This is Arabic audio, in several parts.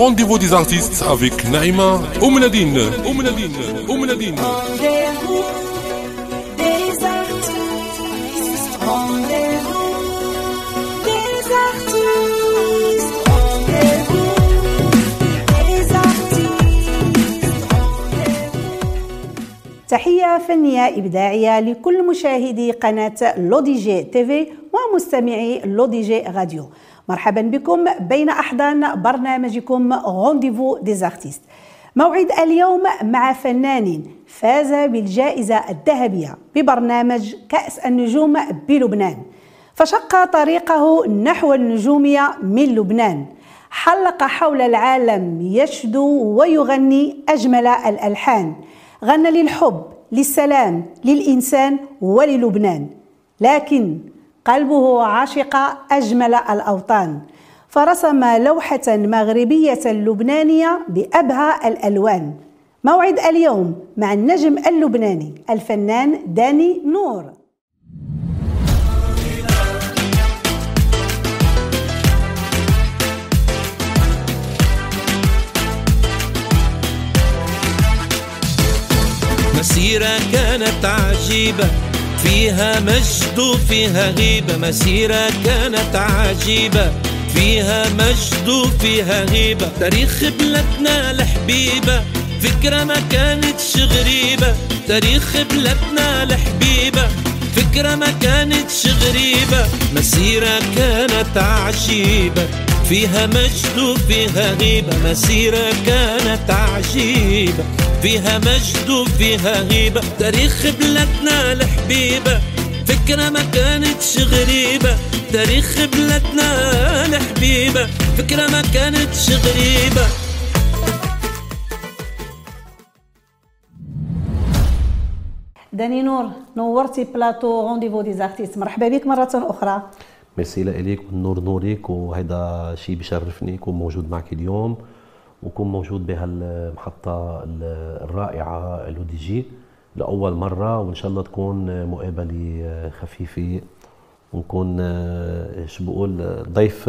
Rendez-vous des artistes avec Naïma. Rendez-vous des artistes. Rendez-vous des artistes. Rendez-vous des artistes. تحية فنية إبداعية لكل مشاهدي قناة لودي جي تيفي ومستمعي لودي جي راديو مرحبا بكم بين أحضان برنامجكم Rendez-vous des artistes موعد اليوم مع فنان فاز بالجائزة الذهبية ببرنامج كأس النجوم بلبنان. فشق طريقه نحو النجومية من لبنان. حلق حول العالم يشدو ويغني أجمل الألحان. غنى للحب للسلام للإنسان وللبنان. لكن قلبه عاشق أجمل الأوطان. فرسم لوحة مغربية لبنانية بأبهى الألوان. موعد اليوم مع النجم اللبناني الفنان داني نور. مسيرة كانت عجيبة. فيها مجد وفيها غيبة مسيرة كانت عجيبة. فيها مجد وفيها غيبة. تاريخ بلادنا الحبيبة فكرة ما كانتش غريبة. تاريخ بلادنا الحبيبة فكرة ما كانتش غريبة. مسيرة كانت عجيبة. فيها مجد وفيها غيبة مسيرة كانت عجيبة. فيها مجد وفيها هيبة تاريخ بلادنا الحبيبة فكرة ما كانتش غريبة تاريخ بلادنا الحبيبة فكرة ما كانتش غريبة. داني نور نورتي plateau Rendez-vous des artistes مرحبا بك مرة أخرى. ميرسي لك والنور نورك وهذا شيء بشرفني يكون موجود معك اليوم وكون موجود بهالمحطة الرائعة L'ODJ لأول مرة وإن شاء الله تكون مقابلة خفيفة ونكون شو بقول ضيف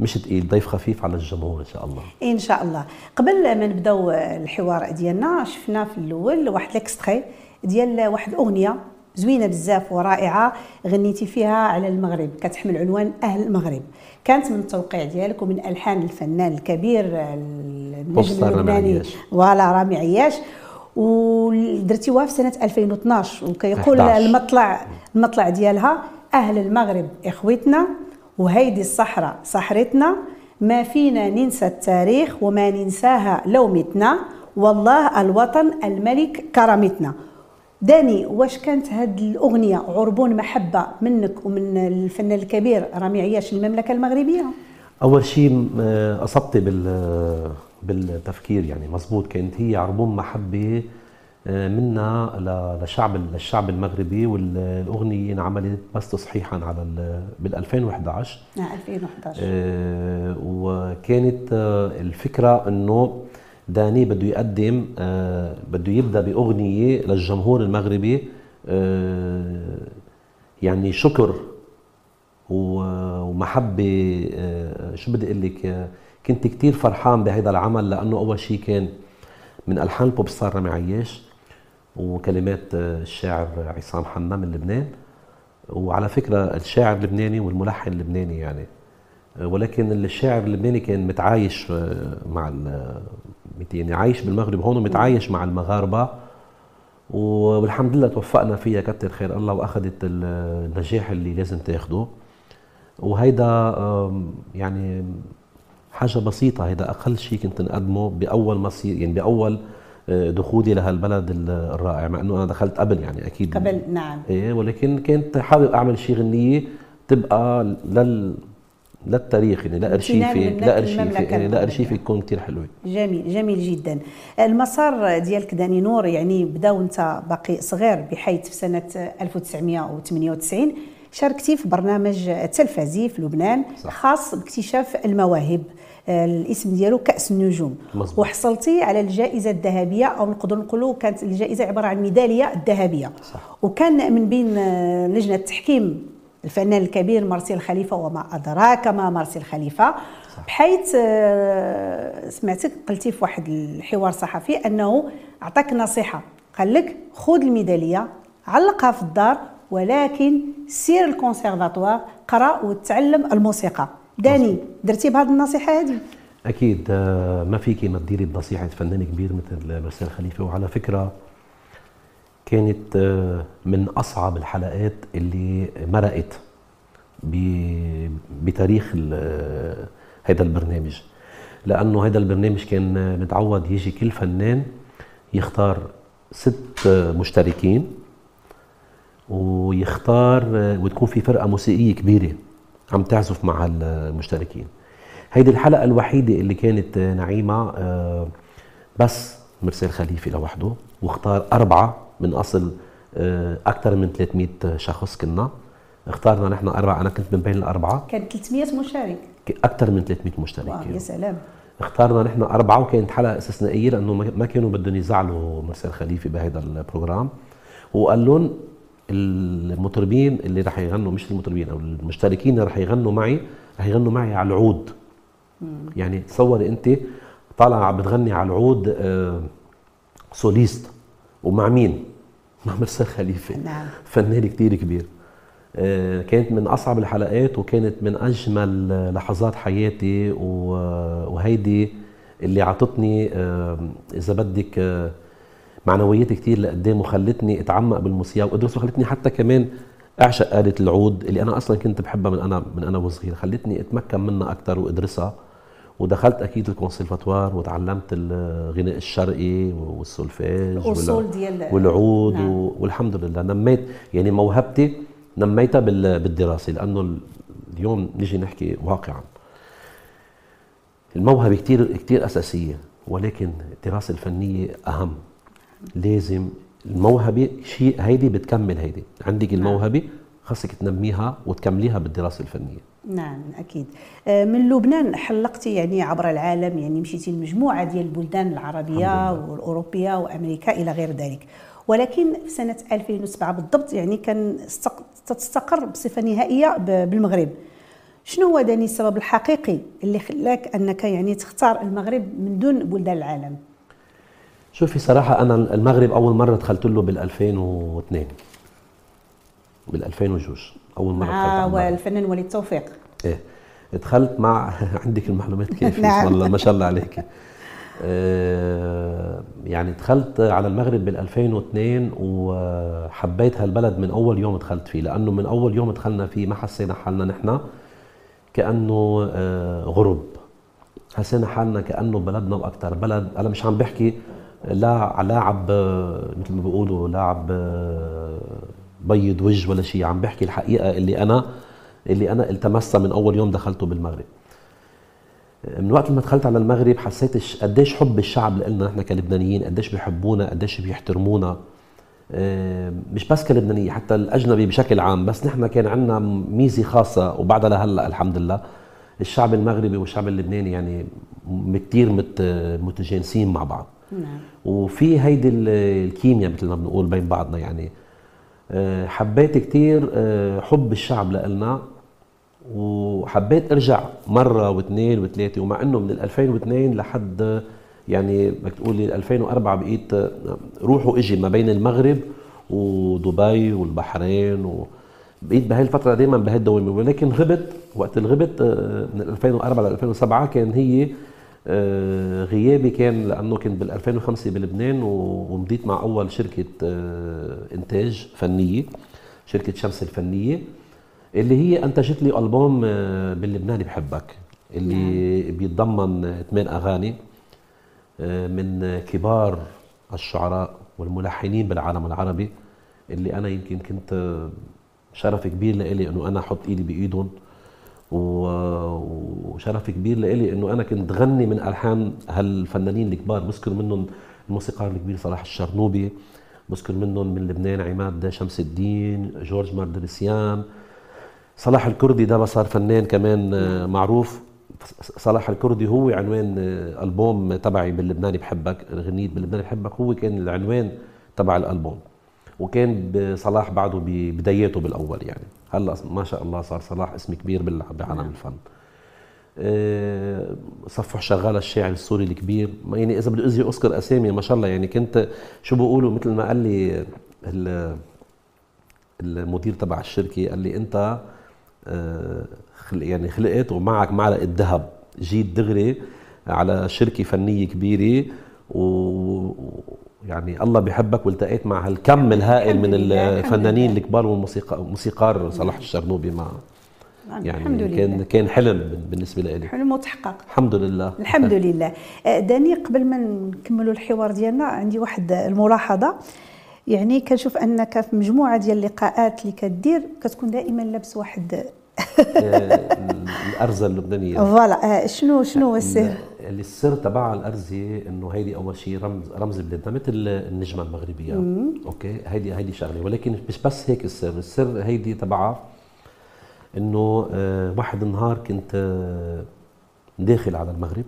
مش تقيل ضيف خفيف على الجمهور إن شاء الله. إن شاء الله. قبل ما نبداو الحوار ديالنا شفنا في الأول واحد l'extrait ديال واحد الأغنية زوينة بزاف ورائعة غنيتي فيها على المغرب. كتحمل عنوان أهل المغرب. كانت من التوقيع ديالك ومن ألحان الفنان الكبير النجم اللبناني. فوالا رامي عياش. ودرتيوها في سنة 2012 وكيقول 11. المطلع المطلع ديالها أهل المغرب اخوتنا وهيدي الصحراء صحرتنا. ما فينا ننسى التاريخ وما ننساها لو متنا والله الوطن الملك كرامتنا. داني واش كانت هاد الأغنية؟ عربون محبة منك ومن الفنان الكبير رامي عياش المملكة المغربية. أول شيء آه، أصبتي بال بالتفكير يعني مزبوط كانت هي عربون محبة آه، منا ل- لشعب للشعب المغربي والأغنية انعملت بس تصحيحا على ال- بال 2011 نعم 2011 آه، وكانت آه، الفكرة إنه داني بده يقدم آه، بده يبدأ بأغنية للجمهور المغربي آه، يعني شكر ومحبة آه، شو بدي أقول لك كنت كثير فرحان بهذا العمل لأنه أول شيء كان من ألحان البوب ستار رامي عياش وكلمات الشاعر عصام حنا من لبنان. وعلى فكرة الشاعر لبناني والملحن لبناني يعني. ولكن الشاعر اللبناني كان متعايش مع يعني عايش بالمغرب هون ومتعايش مع المغاربة. والحمد لله توفقنا فيها كتر خير. الله واخذت ال- النجاح اللي لازم تاخده. وهيدا يعني حاجة بسيطة. هيدا أقل شيء كنت نقدمه بأول مصير يعني بأول آه، دخولي لهالبلد ال- الرائع مع إنه أنا دخلت قبل يعني أكيد. قبل نعم. إيه ولكن كنت حابب أعمل شيء غنية تبقى لل للتاريخ يعني لارشيفي امتنان من لارشيفي المملكة إيه، المغربية. لارشيفي تكون كثير حلوة جميل جميل جدا المسار ديالك داني نور يعني بدأ وأنت باقي صغير بحيث في سنة 1998 شاركتي في برنامج تلفزي في لبنان صح. خاص باكتشاف المواهب آه، الاسم ديالو كأس النجوم مظبوط. وحصلتي على الجائزة الذهبية أو نقدر نقولوا كانت الجائزة عبارة عن ميدالية الذهبيه صح. وكان من بين آه، لجنة التحكيم الفنان الكبير مارسيل خليفة وما أدراك ما مارسيل خليفة. بحيث آه، سمعتك قلتي في واحد الحوار صحفي أنه أعطاك نصيحة قال لك خذ الميدالية علقها في الدار ولكن سير الكونسيرفاتوار قرأ وتعلم الموسيقى. داني درتي بهذه النصيحة هذه؟ أكيد آه، ما فيكي ما تديري بنصيحة فنان كبير مثل مرسال خليفة وعلى فكرة كانت آه، من أصعب الحلقات اللي مرقت بتاريخ ال- هذا البرنامج. لأنه هذا البرنامج كان متعود يجي كل فنان يختار ست مشتركين ويختار وتكون في فرقة موسيقية كبيرة عم تعزف مع المشتركين. هيدي الحلقة الوحيدة اللي كانت نعيمة آه، بس مرسال خليفه لوحده واختار أربعة من أصل أكثر من 300 شخص كنا. اختارنا نحن أربعة أنا كنت من بين الأربعة. كان 300 مشارك. أكثر من 300 مشترك واو يا سلام. اختارنا نحن أربعة وكانت حلقة استثنائية لأنه ما كانوا بدهم يزعلوا مرسال خليفة بهذا البروجرام وقال لهم المطربين اللي رح يغنوا مش المطربين أو المشتركين اللي رح يغنوا معي رح يغنوا معي على العود. يعني تصوري أنت طالعة عم بتغني على العود آه، سوليست. ومع مين؟ مع مرسال خليفة. نعم. فنان كتير كبير آه، كانت من أصعب الحلقات وكانت من أجمل لحظات حياتي وهيدي اللي عطتني آه، إذا بدك آه، معنويات كتير لقدام وخلتني أتعمق بالموسيقى وادرس وخلتني حتى كمان أعشق آلة العود اللي أنا أصلا كنت بحبها من أنا من أنا وصغير. خلتني أتمكن منها أكثر وأدرسها. ودخلت أكيد الكونسرفاتوار وتعلمت الغناء الشرقي والسولفيج الأصول وال- ديال- والعود نعم. والحمد لله. نميت يعني موهبتي نميتها بال- بالدراسة لأنه ال- اليوم نيجي نحكي واقعا. الموهبة كثير كثير أساسية ولكن الدراسة الفنية أهم. لازم الموهبة شيء هيدي بتكمل هيدي. عندك الموهبة خاصك تنميها وتكمليها بالدراسة الفنية. نعم أكيد. آه، من لبنان حلقتي يعني عبر العالم يعني مشيتي لمجموعة ديال البلدان العربية والأوروبية وأمريكا إلى غير ذلك. ولكن في سنة 2007 بالضبط يعني كان تستقر بصفة نهائية بالمغرب. شنو هو داني السبب الحقيقي اللي خلاك أنك يعني تختار المغرب من دون بلدان العالم؟ شوفي صراحة أنا المغرب أول مرة دخلت له بال 2002 بال 2002 أول مرة مع على المغرب. الفنان وليد توفيق. إيه دخلت مع عندك المعلومات كيف؟ نعم. بسم الله ما شاء الله عليك. آه، يعني دخلت على المغرب بال 2002 وحبيت هالبلد من أول يوم دخلت فيه لأنه من أول يوم دخلنا فيه ما حسينا حالنا نحن كأنه آه، غرب حسينا حالنا كأنه بلدنا وأكثر بلد أنا مش عم بحكي لا لاعب آه، مثل ما بيقولوا لاعب آه، بيض وجه ولا شيء. عم بحكي الحقيقة اللي أنا اللي أنا التمسها من أول يوم دخلته بالمغرب. من وقت ما دخلت على المغرب حسيت قديش حب الشعب لنا نحن كلبنانيين قديش بيحبونا قديش بيحترمونا. مش بس كلبنانية حتى الأجنبي بشكل عام. بس نحن كان عندنا ميزة خاصة وبعدها لهلأ الحمد لله الشعب المغربي والشعب اللبناني يعني مت متجانسين مع بعض. نعم. وفي هيدي ال- الكيمياء مثل ما بنقول بين بعضنا يعني. حبيت كتير آه، حب الشعب لنا وحبيت أرجع مرة واثنين وثلاثة ومع إنه من ال 2002 لحد يعني بدك تقولي 2004 بقيت آه، روح وإجي ما بين المغرب ودبي والبحرين و بقيت بهاي الفترة دائما بهاي الدوامة ولكن غبت وقت الغبت آه، من 2004 ل 2007 كان هي آه، غيابي كان لأنه كنت بال 2005 بلبنان ومضيت مع أول شركة آه، إنتاج فنية شركة شمس الفنية اللي هي أنتجت لي ألبوم آه، باللبناني بحبك اللي بيتضمن آه، ثمان أغاني آه، من كبار الشعراء والملحنين بالعالم العربي اللي أنا يمكن كنت آه، شرف كبير لإلي إنه أنا أحط إيدي بإيدهم. وشرف كبير لإلي إنه أنا كنت غني من ألحان هالفنانين الكبار. بذكر منهم الموسيقار الكبير صلاح الشرنوبي بذكر منهم من لبنان عماد شمس الدين جورج ماردرسيان صلاح الكردي ده صار فنان كمان آه، معروف. صلاح الكردي هو عنوان آه، ألبوم تبعي باللبناني بحبك غنيت باللبناني بحبك. هو كان العنوان تبع الألبوم. وكان صلاح بعده ببداياته بالأول يعني. هلأ ما شاء الله صار صلاح اسم كبير بعالم الفن. آه، صفح شغال الشاعر السوري الكبير. ما يعني إذا بدي أذكر أسامي ما شاء الله يعني كنت شو بقولوا مثل ما قال لي ال- المدير تبع الشركة قال لي أنت آه، يعني خلقت ومعك معلقه ذهب جيت دغري على شركة فنية كبيرة ويعني الله بيحبك والتقيت مع هالكم الهائل من لله، الفنانين لله. الكبار والموسيقى موسيقار صلاح الشرنوبي مع نعم، يعني الحمد كان لله. كان حلم بال- بالنسبة لي. حلم وتحقق. الحمد لله. الحمد لله. آه، داني قبل ما نكملوا الحوار ديالنا عندي واحد الملاحظة. يعني كنشوف أنك في مجموعة ديال اللقاءات اللي كدير كتكون دائما لابس واحد آه، الأرزة اللبنانية. فوالا. آه، شنو شنو هو السر؟ السر تبع الارزه إنه هيدي أول شيء رمز رمز بلادنا مثل النجمة المغربية. أوكي؟ هيدي هيدي شغلة. ولكن مش بس هيك السر. السر هيدي تبعها إنه آه، واحد النهار كنت آه، داخل على المغرب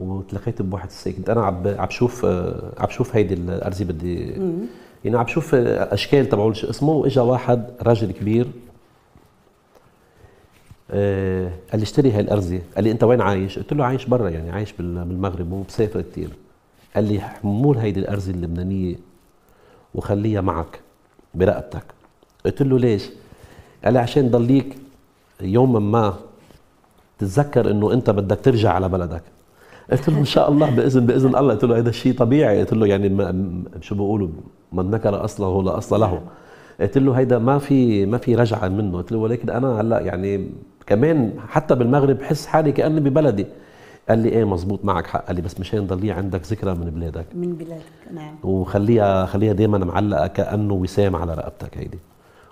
وتلاقيت بواحد السيد. كنت أنا عم عم بشوف آه، عم بشوف هيدي الارزه بدي يعني عم بشوف أشكال تبعول شو اسمه؟ واجا واحد راجل كبير آه، قال لي اشتري هاي الارزه قال لي أنت وين عايش؟ قلت له عايش برا يعني عايش بال- بالمغرب وبسافر كثير قال لي حمول هيدي الارزه اللبنانية وخليها معك برقبتك. قلت له ليش؟ قال لي عشان ضليك يوما ما تتذكر إنه أنت بدك ترجع على بلدك. قلت له إن شاء الله بإذن بإذن الله. قلت له هذا الشيء طبيعي. قلت له يعني ما شو بيقولوا من نكر أصله لا أصل له. قلت له هيدا ما في ما في رجعة منه. قلت له ولكن أنا هلأ يعني كمان حتى بالمغرب بحس حالي كأني ببلدي. قال لي إيه مزبوط معك حق. قال لي بس مشان ضلي عندك ذكرى من بلادك. من بلادك نعم. وخليها خليها دائما معلقة كأنه وسام على رقبتك هيدي.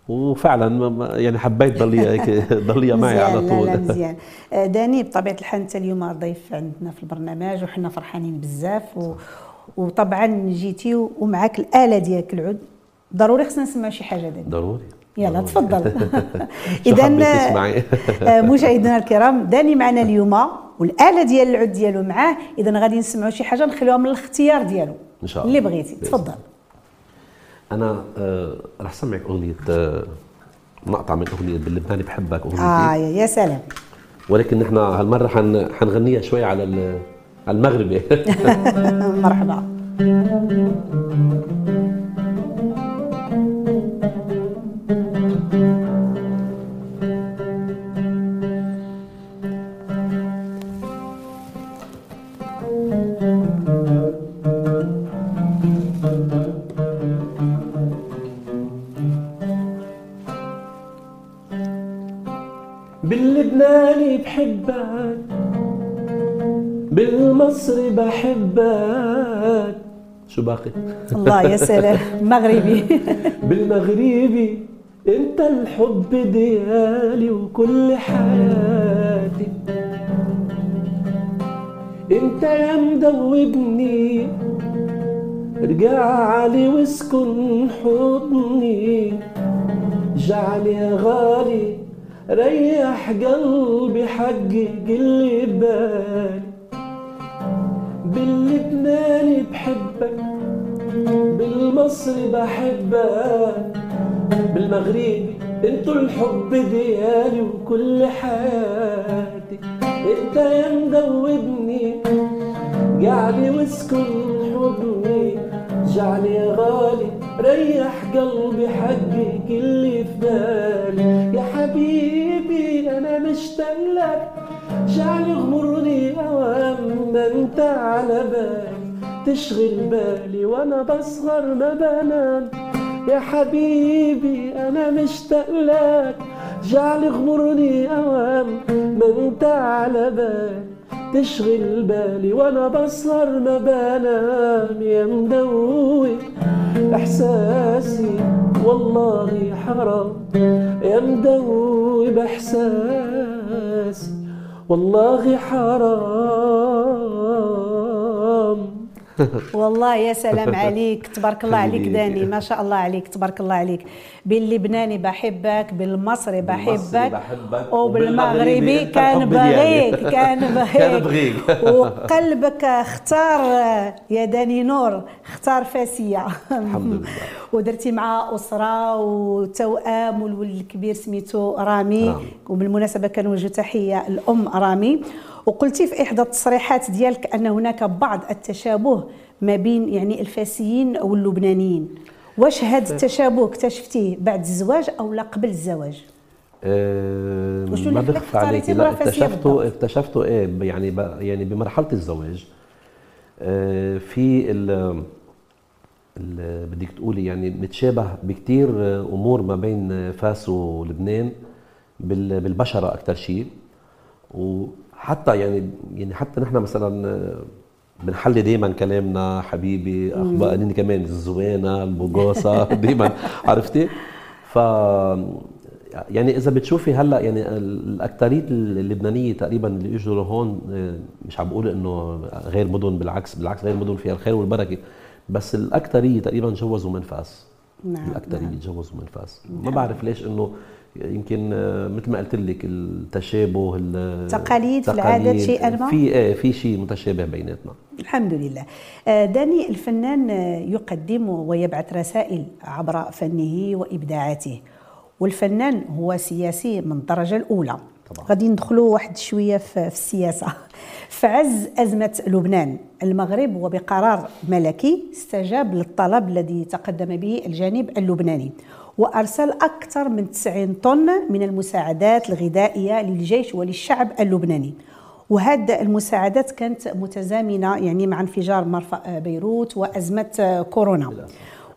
وفعلا يعني حبيت ضليها هيك ضليها معي على طول لا لا مزيان آه، داني بطبيعة الحال أنت اليوم ضيف عندنا في البرنامج وحنا فرحانين بزاف. و... وطبعا جيتي ومعك الآلة ديالك العود. ضروري خصنا نسمع شي حاجة داني. ضروري. يلا ضروري. تفضل. تسمعي؟ آه، مشاهدينا الكرام داني معنا اليوم والآلة ديال العود ديالو معاه. اذا غادي نسمعوا شي حاجة نخليوها من الاختيار ديالو. إن شاء الله. اللي بغيتي. تفضل. أنا آه رح سمعك أغنية آه مقطع من أغنية باللبناني بحبك أغنيتي. آه يا سلام. ولكن نحن هالمرة حن حنغنيها شوي على على المغربي. مرحبا. بالمصري بحبك شو باقي؟ الله يا سلام مغربي. بالمغربي انت الحب ديالي وكل حياتي. انت يا مدوبني ارجع علي واسكن حضني جعلي يا غالي ريح قلبي حقق اللي بالي باللبناني بحبك بالمصري بحبك بالمغربي انتو الحب ديالي وكل حياتي. انت يا مدوبني قاعدي واسكن حضني جعلي يا غالي ريح قلبي حقك اللي في بالي. يا حبيبي أنا مشتاق لك جعلي غمرني أوام ما أنت على بالي تشغل بالي وأنا بسهر ما بنام. يا حبيبي أنا مشتاق لك. جعلي غمرني أوام ما أنت على بالي تشغل بالي وأنا بسهر ما بنام. يا مدوب إحساسي والله حرام. يا مدوب احساسي والله حرام. والله يا سلام عليك تبارك الله عليك. داني ما شاء الله عليك تبارك الله عليك باللبناني بحبك بالمصري بحبك وبالمغربي كان. بغيك كان بغيك. وقلبك اختار يا داني نور اختار فاسية الحمد لله. ودرتي مع أسرة وتوأم والولد الكبير سميتو رامي, رامي. وبالمناسبة كنوجه تحية الأم رامي وقلتي في إحدى التصريحات ديالك أن هناك بعض التشابه ما بين يعني الفاسيين واللبنانيين. واش هذا التشابه اكتشفتيه بعد الزواج أو لا قبل الزواج؟ وشو ما بخفى عليك. لا اكتشفته؟ اكتشفته إيه يعني يعني بمرحلة الزواج. آه، في ال بدك تقولي يعني متشابه بكتير أمور ما بين فاس ولبنان بال- بالبشرة أكثر شيء. وحتى يعني يعني حتى نحن مثلا بنحلي دائما كلامنا حبيبي أخبارني كمان الزوانة البوغوسه دائما عرفتي؟ ف يعني إذا بتشوفي هلأ يعني الاكثريه اللبنانية تقريبا اللي اجوا لهون آه، مش عم بقول إنه غير مدن بالعكس بالعكس غير مدن فيها الخير والبركة بس الاكثريه تقريبا جوزوا من فاس نعم، الاكثريه نعم. تجوزوا من فاس ما بعرف ليش إنه يمكن آه، مثل ما قلت لك التشابه ال- تقاليد، العادات، التقاليد، شيئاً ما؟ في إيه في شيء متشابه بيناتنا. الحمد لله. آه، داني الفنان آه، يقدم ويبعث رسائل عبر فنه وإبداعاته والفنان هو سياسي من الدرجة الأولى. طبعاً. غادي ندخلوا واحد شوية في في السياسة. فعز أزمة لبنان المغرب وبقرار ملكي استجاب للطلب الذي تقدم به الجانب اللبناني. وأرسل أكثر من 90 طن من المساعدات الغذائية للجيش وللشعب اللبناني. وهذه المساعدات كانت متزامنة يعني مع انفجار مرفأ بيروت وأزمة كورونا.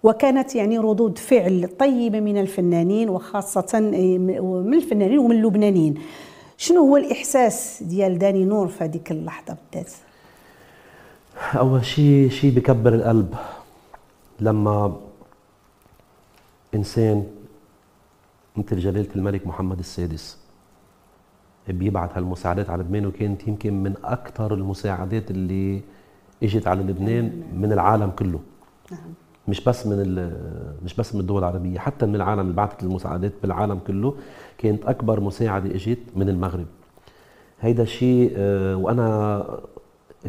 وكانت يعني ردود فعل طيبة من الفنانين وخاصة من الفنانين ومن اللبنانيين. شنو هو الإحساس ديال داني نور في هذيك اللحظة بالذات؟ أول شيء شيء بكبر القلب. لما إنسان مثل جلالة الملك محمد السادس بيبعث هالمساعدات على لبنان وكانت يمكن من أكثر المساعدات اللي إجت على لبنان من العالم كله. نعم. مش بس من مش بس من الدول العربية حتى من العالم اللي بعثت المساعدات بالعالم كله كانت أكبر مساعدة إجت من المغرب. هيدا شيء آه، وأنا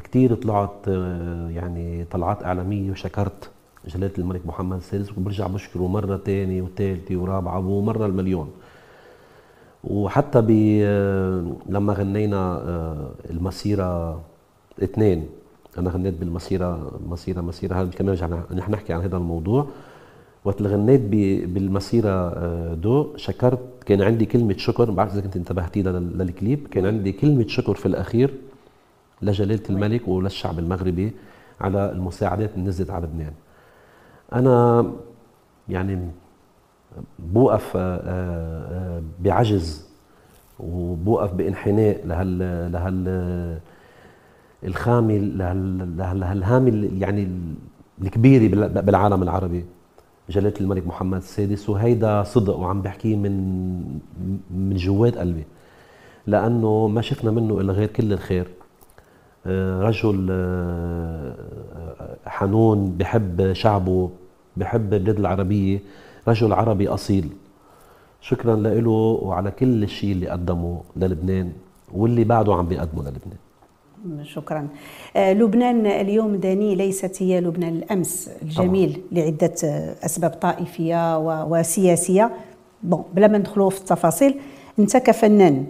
كثير طلعت آه، يعني طلعات إعلامية وشكرت جلاله الملك محمد السادس وبرجع بشكره مرة ثانية وثالثه ورابعة ومرة المليون. وحتى ب آه، لما غنينا آه، المسيرة اثنين أنا غنيت بالمسيرة مسيرة مسيرة هذا كمان رجع نحن نحكي عن هذا الموضوع. وقت اللي غنيت بالمسيرة آه، دو شكرت كان عندي كلمة شكر ما بعرف إذا كنت انتبهتي لل- للكليب كان عندي كلمة شكر في الأخير لجلالة الملك وللشعب المغربي على المساعدات اللي نزلت على لبنان. أنا يعني بوقف آه، آه، بعجز وبوقف بانحناء لهال لهال الخامة لهال- لهال- لهالهامة ال- يعني الكبيرة بال- بالعالم العربي. جلالة الملك محمد السادس وهيدا صدق وعم بحكيه من من جوات قلبي لأنه ما شفنا منه إلا غير كل الخير. آه، رجل آه، حنون بحب شعبه بحب البلاد العربية رجل عربي أصيل. شكرا له وعلى كل الشيء اللي قدمه للبنان واللي بعده عم بيقدمه للبنان. شكرا. آه، لبنان اليوم داني ليست هي لبنان الأمس الجميل لعدة آه، أسباب طائفية وسياسية. بون بلا ما ندخلوا في التفاصيل انت كفنان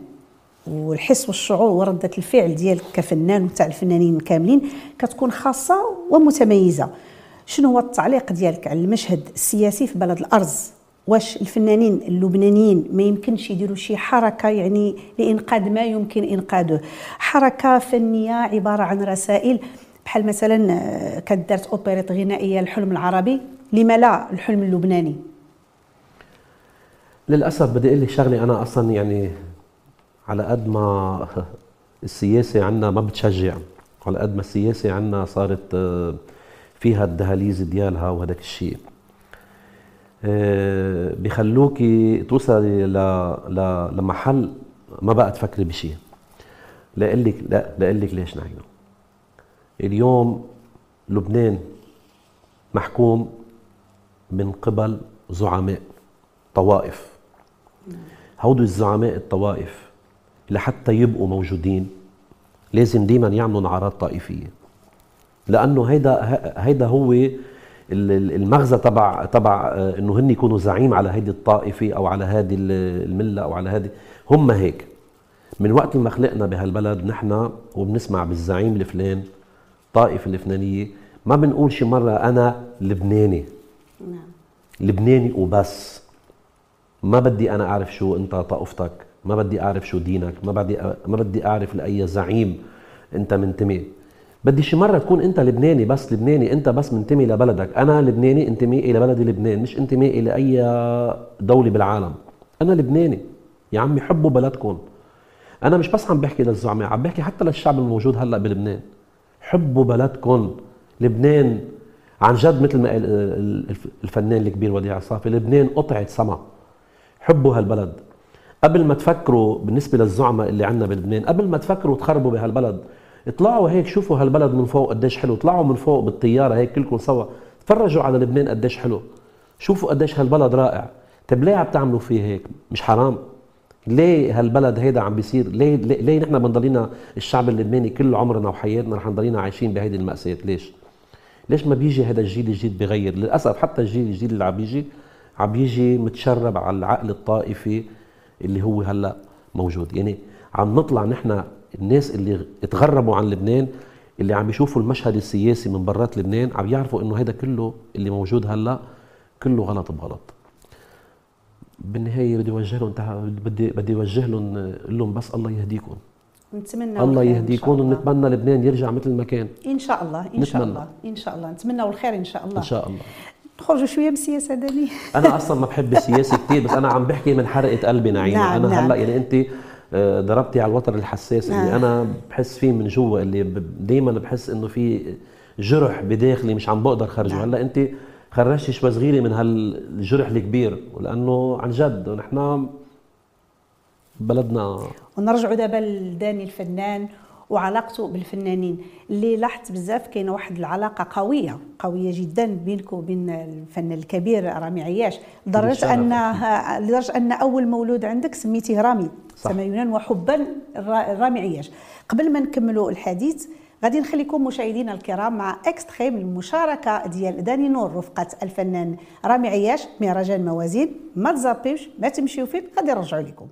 والحس والشعور وردة الفعل ديالك كفنان وتاع الفنانين كاملين كتكون خاصة ومتميزة. شنو هو التعليق ديالك على المشهد السياسي في بلد الأرز؟ واش الفنانين اللبنانيين ما يمكنش يديروا شي حركة يعني لإنقاذ ما يمكن إنقاذه؟ حركة فنية عبارة عن رسائل بحال مثلا آه، كانت دارت أوبريت غنائية الحلم العربي لما لا الحلم اللبناني؟ للأسف بدي أقول لك شغلة أنا أصلا يعني على قد ما السياسة عنا ما بتشجع على قد ما السياسة عنا صارت آه، فيها الدهاليز ديالها وهداك الشيء. آه، بخلوكي توصلي. لمحل ما بقى تفكري بشيء لأقول لك لا لأقول لك ليش نحن. اليوم لبنان محكوم من قبل زعماء طوائف. هودو الزعماء الطوائف. لحتى يبقوا موجودين. لازم ديما يعملوا نعرات طائفية. لأنه هيدا هيدا هو المغزى تبع تبع آه، إنه هن يكونوا زعيم على هيدي الطائفة أو على هذه الملة أو على هذه. هم هيك. من وقت ما خلقنا بهالبلد نحن وبنسمع بالزعيم الفلان الطائفه الفلانية ما بنقول شي مرة أنا لبناني. نعم. لبناني وبس. ما بدي أنا أعرف شو أنت طائفتك. ما بدي أعرف شو دينك ما بدي ما بدي أعرف لأي زعيم أنت منتمي بدي شي مرة تكون أنت لبناني بس لبناني أنت بس منتمي لبلدك. أنا لبناني انتمي إلى بلدي لبنان مش انتمي إلى أي دولة بالعالم. أنا لبناني. يا عمي حبوا بلدكم. أنا مش بس عم بحكي للزعماء عم بحكي حتى للشعب الموجود هلأ بلبنان. حبوا بلدكم. لبنان عن جد مثل ما قال الفنان الكبير وديع الصافي لبنان قطعه سما. حبوا هالبلد. قبل ما تفكروا بالنسبة للزعماء اللي عندنا بلبنان قبل ما تفكروا تخربوا بهالبلد اطلعوا هيك شوفوا هالبلد من فوق قديش حلو اطلعوا من فوق بالطيارة هيك كلكم سوا تفرجوا على لبنان قديش حلو شوفوا قديش هالبلد رائع. طيب ليه عم تعملوا فيه هيك؟ مش حرام. ليه هالبلد هيدا عم بيصير؟ ليه ليه, ليه نحن بنضلينا الشعب اللبناني كل عمرنا وحياتنا رح نضلينا عايشين بهيدي المأساة؟ ليش؟ ليش ما بيجي هذا الجيل الجديد بغير؟ للأسف حتى الجيل الجديد اللي عم بيجي عم بيجي متشرب على العقل الطائفي اللي هو هلا موجود. يعني عم نطلع نحن الناس اللي تغربوا عن لبنان اللي عم يشوفوا المشهد السياسي من برات لبنان عم يعرفوا إنه هذا كله اللي موجود هلا كله غلط بغلط. بالنهاية بدي اوجه لهم بدي بدي اوجه لهم أقول لهم بس الله يهديكم. نتمنى الله يهديكم ونتمنى لبنان يرجع مثل ما كان. إن شاء الله إن. شاء الله إن شاء الله. نتمنى الخير إن شاء الله. إن شاء الله. نخرجوا شوية بالسياسة داني أنا أصلا ما بحب السياسة كثير بس أنا عم بحكي من حرقة قلبي نعيمة نعم أنا نعم. هلأ يعني أنت آه، ضربتي على الوتر الحساس نعم. اللي أنا بحس فيه من جوا اللي دائما بحس إنه في جرح بداخلي مش عم بقدر خرجه نعم. هلأ أنت خرجتي شوي صغيرة من هالجرح الكبير ولأنه عن جد نحن بلدنا ونرجعوا دابا لداني الفنان وعلاقته بالفنانين. اللي لاحظت بزاف كاينة واحد العلاقة قوية قوية جدا بينك وبين الفنان الكبير رامي عياش. لدرجة ان لدرجة أن أول مولود عندك سميتيه رامي تماينا وحبا رامي عياش. قبل ما نكملوا الحديث غادي نخليكم مشاهدينا الكرام مع اكستري من المشاركة ديال داني نور رفقة الفنان رامي عياش مهرجان موازين. ما تزابيوش ما تمشيو فين غادي نرجعوا لكم.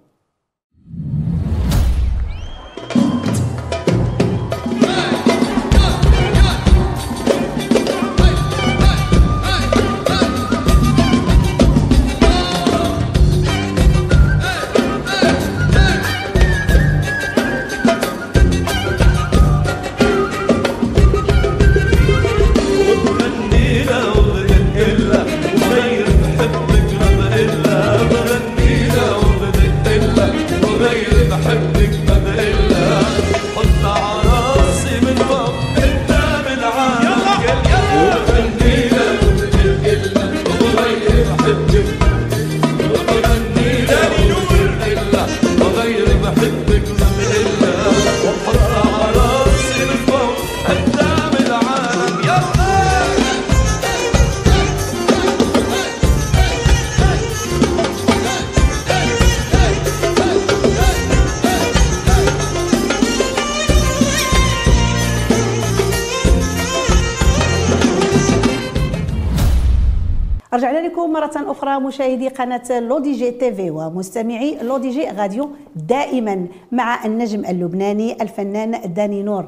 مرة أخرى مشاهدي قناة L'ODJ TV ومستمعي L'ODJ Radio دائما مع النجم اللبناني الفنان داني نور.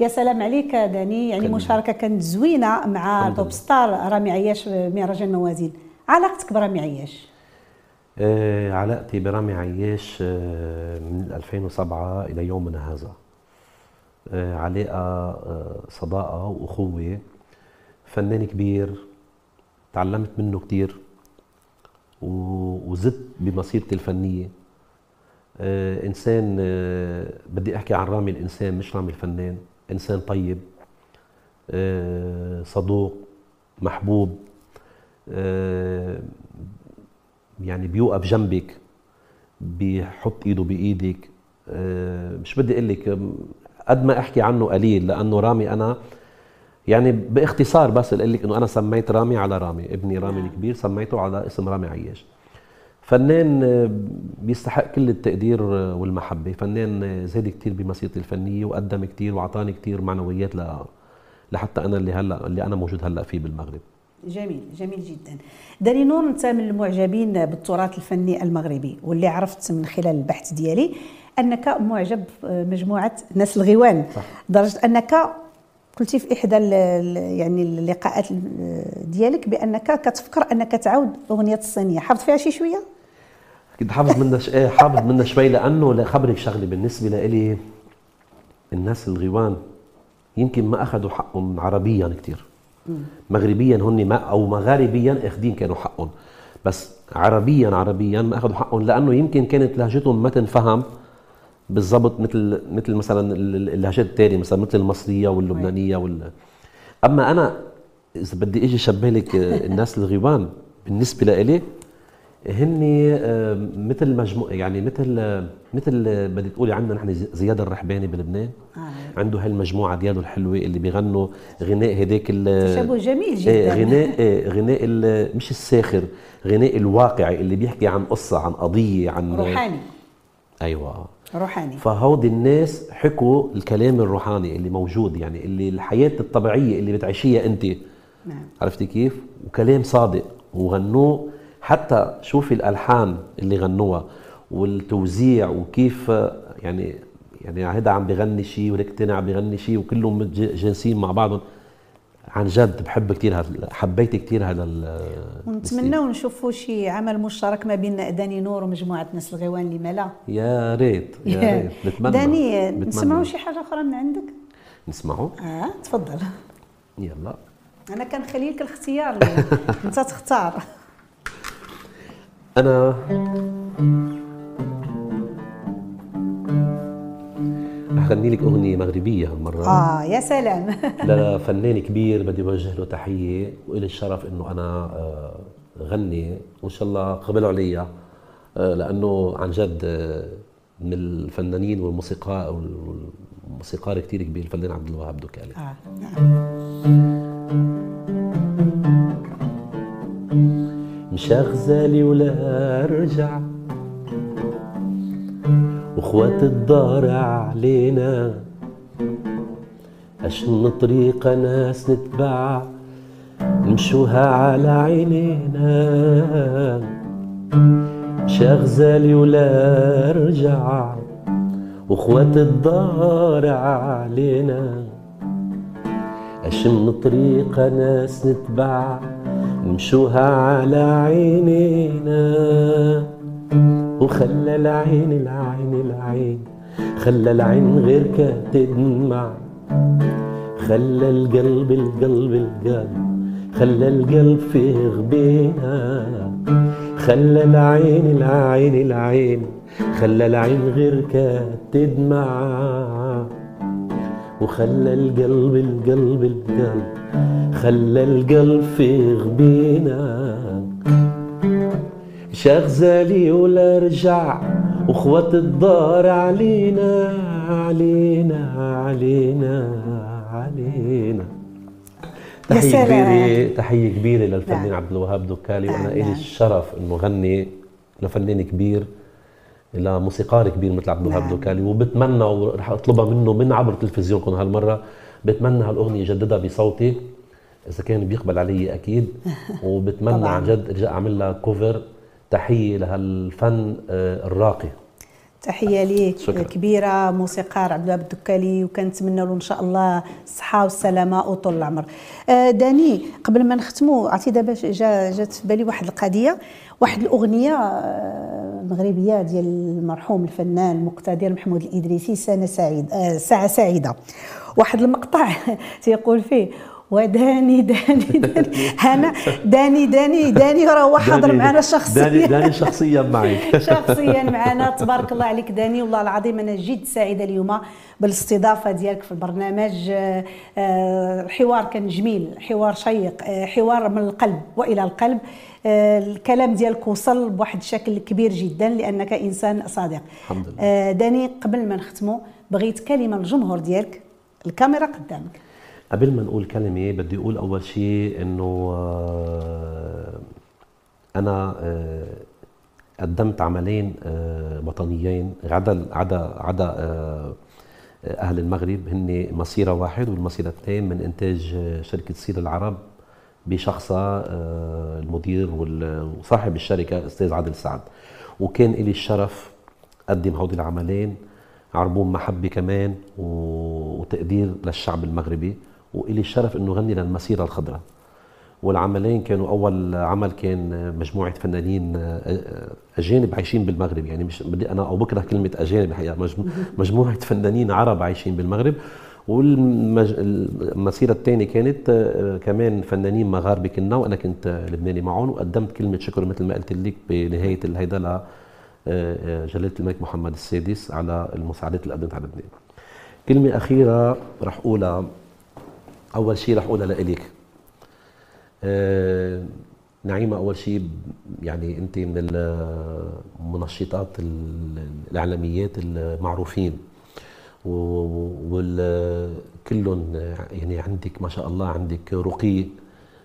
يا سلام عليك داني يعني كلمة. مشاركة كانت زوينة مع top star رامي عياش مهرجان موازين علاقتك برامي عياش؟ آه علاقتي برامي عياش آه من 2007 إلى يومنا هذا. آه علاقة آه صداقة وأخوة فنان كبير تعلمت منه كثير وزدت بمسيرتي الفنية. آه إنسان آه بدي أحكي عن رامي الإنسان مش رامي الفنان. إنسان طيب آه صدوق محبوب آه يعني بيوقف جنبك بيحط إيده بإيدك. آه مش بدي أقول لك قد ما أحكي عنه قليل لأنه رامي أنا يعني باختصار بس أقول لك إنه أنا سميت رامي على رامي ابني رامي نعم. الكبير سميته على اسم رامي عياش. فنان آه، بيستحق كل التقدير آه، والمحبة. فنان آه، زاد كثير بمسيرتي الفنية وقدم كثير وأعطاني كثير معنويات ل لحتى أنا اللي هلأ اللي أنا موجود هلأ فيه بالمغرب. جميل جميل جدا. داني نور أنت من المعجبين بالتراث الفني المغربي واللي عرفت من خلال البحث ديالي أنك معجب مجموعة ناس الغيوان صح. لدرجه أنك قلتي في إحدى يعني اللقاءات ديالك بأنك كتفكر أنك تعاود أغنية الصينية. حافظ فيها شي شوية؟ كنت حافظ منها. إيه حافظ منها شوي لأنه لخبرك شغله بالنسبة لإلي الناس الغيوان يمكن ما أخذوا حقهم عربيا كثير مغربيا هن ما أو مغاربيا اخذين كانوا حقهم. بس عربيا عربيا ما أخذوا حقهم لأنه يمكن كانت لهجتهم ما تنفهم. بالضبط مثل مثل مثلا ال- ال- اللهجات الثانية مثلا مثل المصرية واللبنانية وال أما أنا إذا بدي إجي شبه لك آه، الناس الغيوان بالنسبة لإلي هن مثل مجموعة يعني مثل آه، مثل آه، بدي تقولي عندنا نحن زي- زياد الرحباني بلبنان. آه. عنده هالمجموعة دياله الحلوة اللي بيغنوا غناء هداك ال- تشابه جميل جدا. غناء غناء ال- مش الساخر غناء الواقعي اللي بيحكي عن قصة عن قضية عن روحاني. أيوه. روحاني. فهودي الناس حكوا الكلام الروحاني اللي موجود يعني اللي الحياة الطبيعية اللي بتعيشيها انت. نعم. عرفتي كيف؟ وكلام صادق. وغنوه حتى شوفي الألحان اللي غنوها والتوزيع وكيف يعني يعني هيدا عم بغني شيء وهيك الثاني عم بغني شيء وكلهم جالسين مع بعضهم. عن جد بحب كثير هذا حبيت كثير هذا ونتمناو نشوفوا شي عمل مشترك ما بين داني نور ومجموعة ناس الغيوان لما لا يا ريت يا ريت. بتمنى داني. نسمعوا شي حاجة أخرى من عندك؟ نسمعوا. آه تفضل. يلا. أنا كنخلي لك الاختيار. أنت تختار. أنا رح غني لك أغنية مغربية هالمرة آه يا سلام لفنان كبير بدي أوجه له تحية وإلي الشرف إنه أنا آه، غني وإن شاء الله قبلوا علي آه، لأنه عن جد آه، من الفنانين والموسيقى والموسيقار كثير كبير الفنان عبد الوهاب دوكالي آه. نعم. مشى غزالي ولا رجع واخوات الدار علينا. أشن طريقة ناس نتبع نمشوها على عينينا. مشى غزالي ولا رجع واخوات الدار علينا. أشم طريقة ناس نتبع نمشوها على عينينا. وخلى العين العين العين خلى العين غير كانت تدمع خلى القلب القلب القلب خلى القلب فيه غبينا خلى العين العين العين خلى العين غير كانت تدمع وخلى القلب القلب القلب خلى القلب في غبينا شغزالي ولا رجع واخوات الدار علينا علينا علينا علينا تحية. كبيرة تحية كبيرة للفنان نعم. عبد الوهاب دوكالي نعم، وأنا نعم. إلي الشرف إنه غني لفنان كبير لموسيقار كبير مثل عبد الوهاب نعم. دوكالي وبتمنى ورح أطلبها منه من عبر تلفزيونكم هالمرة بتمنى هالأغنية يجددها بصوتي إذا كان بيقبل علي أكيد وبتمنى. عن جد أرجع أعمل لها كوفر تحية لهالفن آه، الراقي. تحية ليك شكراً. كبيرة موسيقار عبد الوهاب الدكالي وكنتمنى له إن شاء الله الصحه والسلامه وطول العمر. آه، داني قبل ما نختموا عرفتي دابا جا جات في بالي واحد القضية واحد الأغنية آه، مغربية ديال المرحوم الفنان المقتدر محمود الإدريسي سنة سعيد آه، ساعة سعيدة. واحد المقطع تيقول فيه وداني داني داني. أنا داني داني داني راه هو حاضر معنا شخصيا. داني داني شخصيا معك شخصيا معنا. تبارك الله عليك داني. والله العظيم أنا جد سعيدة اليوم بالاستضافة ديالك في البرنامج. آه، آه، الحوار كان جميل حوار شيق آه، حوار من القلب وإلى القلب. آه، الكلام ديالك وصل بواحد الشكل كبير جدا لأنك إنسان صادق. الحمد لله. آه، داني قبل ما نختموا بغيت كلمة للجمهور ديالك. الكاميرا قدامك. قبل ما نقول كلمة بدي أقول أول شيء إنه آه، أنا آه، قدمت عملين آه، وطنيين عدا عدا عدا أهل المغرب. هن مسيرة واحد والمسيرة الثانية من إنتاج شركة سير العرب بشخصها المدير وصاحب الشركة أستاذ عادل سعد. وكان لي الشرف أقدم هودي العملين عربون محبة كمان وتقدير للشعب المغربي. وإلي الشرف إنه غني للمسيرة الخضراء. والعملين كانوا أول عمل كان مجموعة فنانين أجانب عايشين بالمغرب. يعني مش بدي أنا أو بكره كلمة أجانب الحقيقة مجمو- مجموعة فنانين عرب عايشين بالمغرب. والمسيرة الثانية كانت آه، كمان فنانين مغاربة كنا وأنا كنت لبناني معهم وقدمت كلمة شكر مثل ما قلت لك بنهاية الهيدا ل آه، جلالة الملك محمد السادس على المساعدات اللي قدمتها على لبنان. كلمة أخيرة رح أقولها. أول شيء رح أقولها لإلك. آه، نعيمة أول شيء يعني أنت من المنشطات ال- الإعلاميات المعروفين. وكلهم يعني عندك ما شاء الله عندك رقي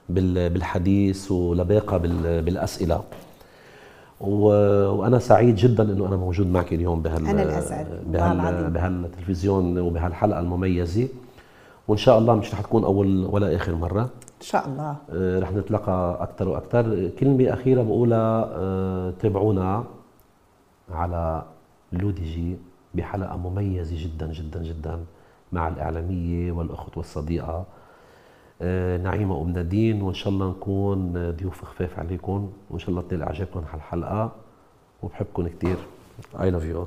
بال- بالحديث ولباقة بال- بالأسئلة. و- وأنا سعيد جدا إنه أنا موجود معك اليوم بهال أنا الأسعد، والله بهال. بهالتلفزيون وبهالحلقة المميزة. وإن شاء الله مش رح تكون أول ولا آخر مرة. إن شاء الله. آه، رح نتلقى أكثر وأكثر. كلمة أخيرة بقولها آه، تابعونا على لودي جي بحلقة مميزة جدا جدا جدا مع الإعلامية والأخت والصديقة آه، نعيمة أم نادين. وإن شاء الله نكون ضيوف خفاف عليكم. وإن شاء الله تنال إعجابكم هالحلقه وبحبكم كثير I love you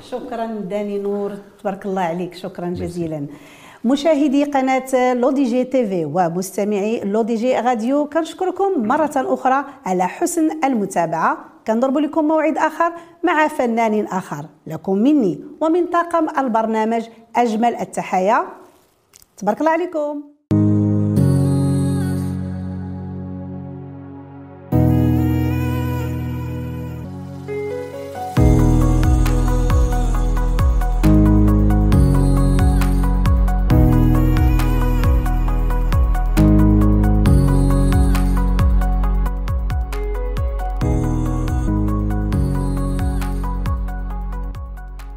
شكرا داني نور. تبارك الله عليك. شكرا جزيلا. مشاهدي قناة L'ODJ TV ومستمعي L'ODJ Radio كنشكركم مرة أخرى على حسن المتابعة. كنضرب لكم موعد آخر مع فنان آخر. لكم مني ومن طاقم البرنامج أجمل التحايا. تبارك الله عليكم.